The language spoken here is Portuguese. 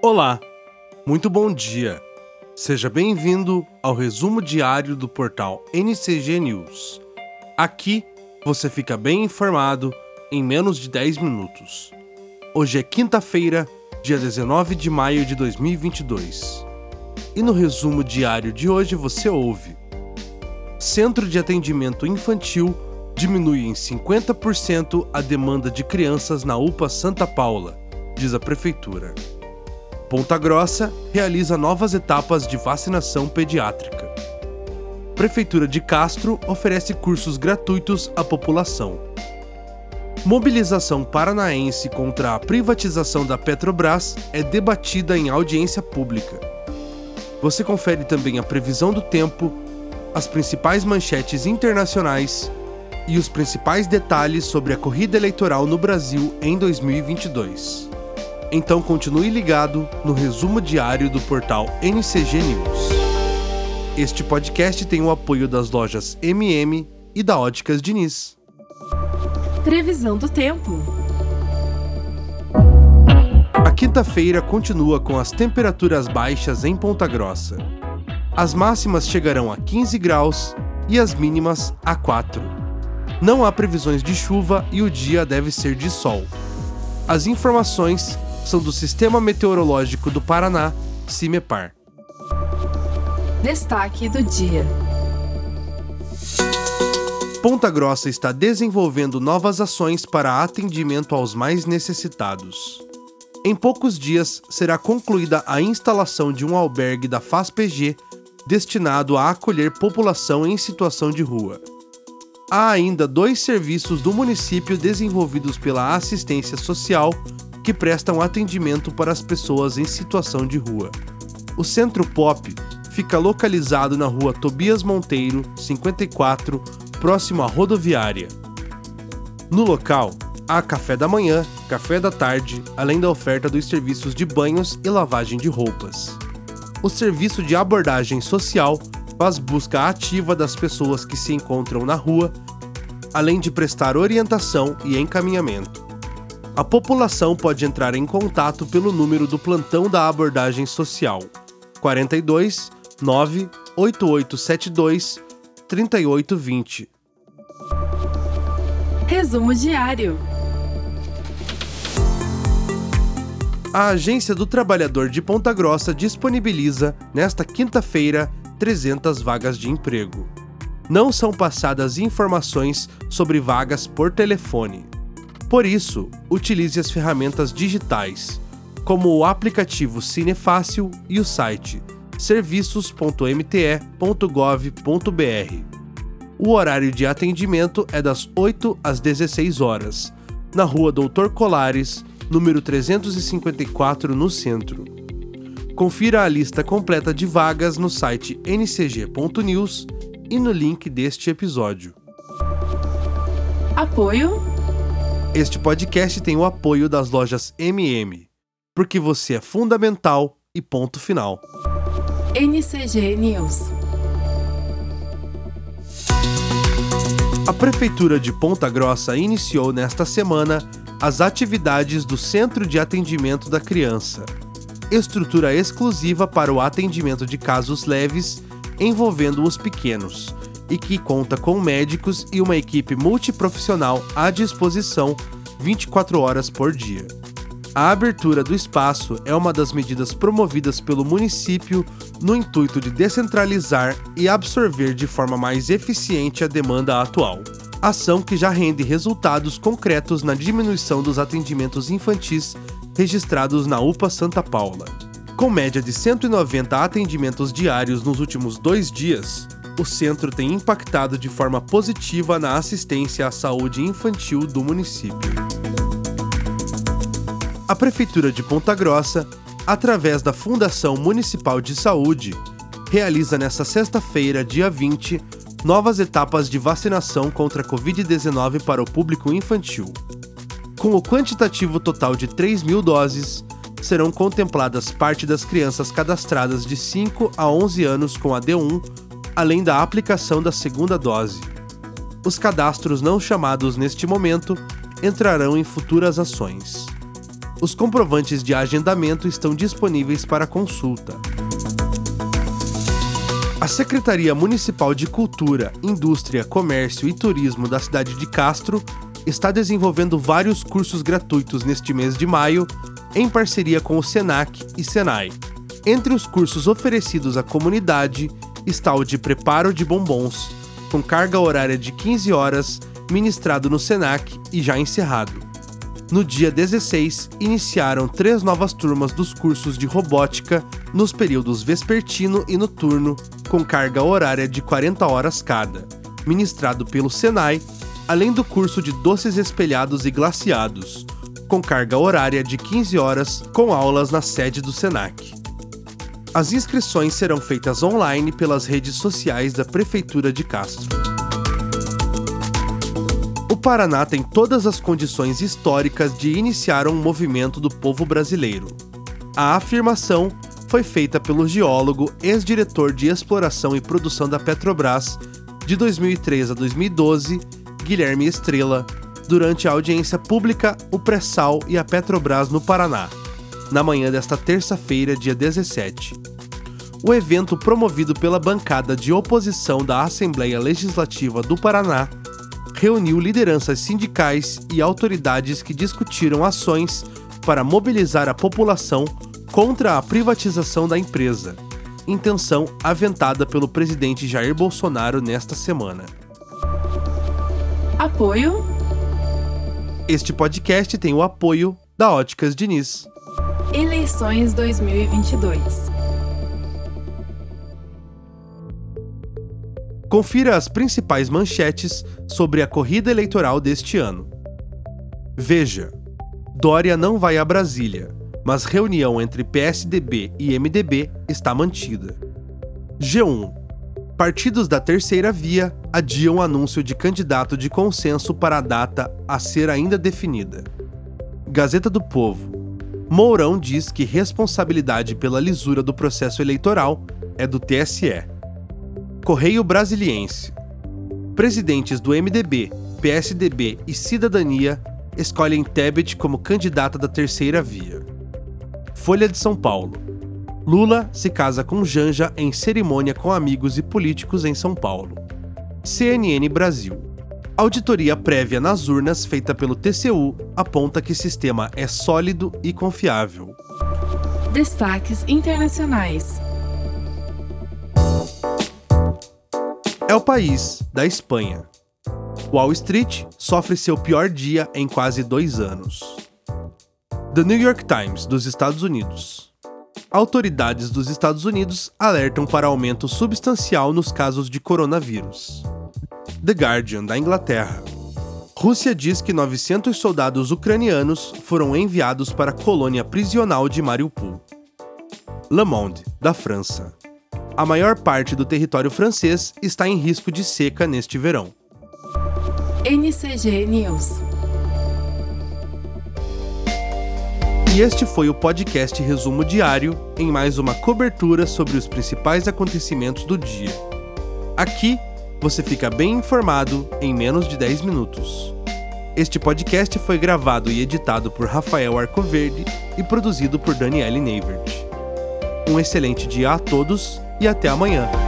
Olá, muito bom dia. Seja bem-vindo ao resumo diário do portal NCG News. Aqui você fica bem informado em menos de 10 minutos. Hoje é quinta-feira, dia 19 de maio de 2022. E no resumo diário de hoje você ouve: Centro de Atendimento Infantil diminui em 50% a demanda de crianças na UPA Santa Paula, diz a Prefeitura. Ponta Grossa realiza novas etapas de vacinação pediátrica. Prefeitura de Castro oferece cursos gratuitos à população. Mobilização paranaense contra a privatização da Petrobras é debatida em audiência pública. Você confere também a previsão do tempo, as principais manchetes internacionais e os principais detalhes sobre a corrida eleitoral no Brasil em 2022. Então continue ligado no resumo diário do portal NCG News. Este podcast tem o apoio das lojas MM e da Óticas Diniz. Previsão do tempo. A quinta-feira continua com as temperaturas baixas em Ponta Grossa. As máximas chegarão a 15 graus e as mínimas a 4. Não há previsões de chuva e o dia deve ser de sol. As informações são do Sistema Meteorológico do Paraná, CIMEPAR. Destaque do dia. Ponta Grossa está desenvolvendo novas ações para atendimento aos mais necessitados. Em poucos dias será concluída a instalação de um albergue da FASPG destinado a acolher população em situação de rua. Há ainda dois serviços do município desenvolvidos pela assistência social que prestam atendimento para as pessoas em situação de rua. O Centro Pop fica localizado na rua Tobias Monteiro, 54, próximo à rodoviária. No local, há café da manhã, café da tarde, além da oferta dos serviços de banhos e lavagem de roupas. O serviço de abordagem social faz busca ativa das pessoas que se encontram na rua, além de prestar orientação e encaminhamento. A população pode entrar em contato pelo número do plantão da abordagem social 42 98872 3820. Resumo diário. A Agência do Trabalhador de Ponta Grossa disponibiliza, nesta quinta-feira, 300 vagas de emprego. Não são passadas informações sobre vagas por telefone. Por isso, utilize as ferramentas digitais, como o aplicativo Cinefácil e o site serviços.mte.gov.br. O horário de atendimento é das 8 às 16 horas, na Rua Doutor Colares, número 354, no centro. Confira a lista completa de vagas no site ncg.news e no link deste episódio. Apoio. Este podcast tem o apoio das lojas MM, porque você é fundamental e ponto final. NCG News. A Prefeitura de Ponta Grossa iniciou nesta semana as atividades do Centro de Atendimento da Criança estrutura exclusiva para o atendimento de casos leves envolvendo os pequenos e que conta com médicos e uma equipe multiprofissional à disposição 24 horas por dia. A abertura do espaço é uma das medidas promovidas pelo município no intuito de descentralizar e absorver de forma mais eficiente a demanda atual. Ação que já rende resultados concretos na diminuição dos atendimentos infantis registrados na UPA Santa Paula. Com média de 190 atendimentos diários nos últimos dois dias, o centro tem impactado de forma positiva na assistência à saúde infantil do município. A Prefeitura de Ponta Grossa, através da Fundação Municipal de Saúde, realiza nesta sexta-feira, dia 20, novas etapas de vacinação contra a Covid-19 para o público infantil. Com o quantitativo total de 3 mil doses, serão contempladas parte das crianças cadastradas de 5 a 11 anos com a D1, além da aplicação da segunda dose. Os cadastros não chamados neste momento entrarão em futuras ações. Os comprovantes de agendamento estão disponíveis para consulta. A Secretaria Municipal de Cultura, Indústria, Comércio e Turismo da cidade de Castro está desenvolvendo vários cursos gratuitos neste mês de maio, em parceria com o SENAC e SENAI. Entre os cursos oferecidos à comunidade está o de Preparo de Bombons, com carga horária de 15 horas, ministrado no SENAC e já encerrado. No dia 16, iniciaram três novas turmas dos cursos de robótica nos períodos vespertino e noturno, com carga horária de 40 horas cada, ministrado pelo Senai, além do curso de doces espelhados e glaciados, com carga horária de 15 horas, com aulas na sede do Senac. As inscrições serão feitas online pelas redes sociais da Prefeitura de Castro. O Paraná tem todas as condições históricas de iniciar um movimento do povo brasileiro. A afirmação foi feita pelo geólogo, ex-diretor de exploração e produção da Petrobras de 2003 a 2012, Guilherme Estrela, durante a audiência pública O Pré-Sal e a Petrobras no Paraná, na manhã desta terça-feira, dia 17. O evento, promovido pela bancada de oposição da Assembleia Legislativa do Paraná, reuniu lideranças sindicais e autoridades que discutiram ações para mobilizar a população contra a privatização da empresa, intenção aventada pelo presidente Jair Bolsonaro nesta semana. Apoio. Este podcast tem o apoio da Óticas Diniz. Eleições 2022. Confira as principais manchetes sobre a corrida eleitoral deste ano. Veja: Dória não vai a Brasília, mas reunião entre PSDB e MDB está mantida. G1: Partidos da terceira via adiam anúncio de candidato de consenso para a data a ser ainda definida. Gazeta do Povo: Mourão diz que responsabilidade pela lisura do processo eleitoral é do TSE. Correio Brasiliense. Presidentes do MDB, PSDB e Cidadania escolhem Tebet como candidata da terceira via. Folha de São Paulo. Lula se casa com Janja em cerimônia com amigos e políticos em São Paulo. CNN Brasil. Auditoria prévia nas urnas feita pelo TCU aponta que sistema é sólido e confiável. Destaques internacionais. É o país da Espanha. Wall Street sofre seu pior dia em quase dois anos. The New York Times, dos Estados Unidos. Autoridades dos Estados Unidos alertam para aumento substancial nos casos de coronavírus. The Guardian, da Inglaterra. Rússia diz que 900 soldados ucranianos foram enviados para a colônia prisional de Mariupol. Le Monde, da França a maior parte do território francês está em risco de seca neste verão. NCG News. E este foi o podcast Resumo Diário em mais uma cobertura sobre os principais acontecimentos do dia. Aqui você fica bem informado em menos de 10 minutos. Este podcast foi gravado e editado por Rafael Arcoverde e produzido por Daniele Neivert. Um excelente dia a todos e até amanhã.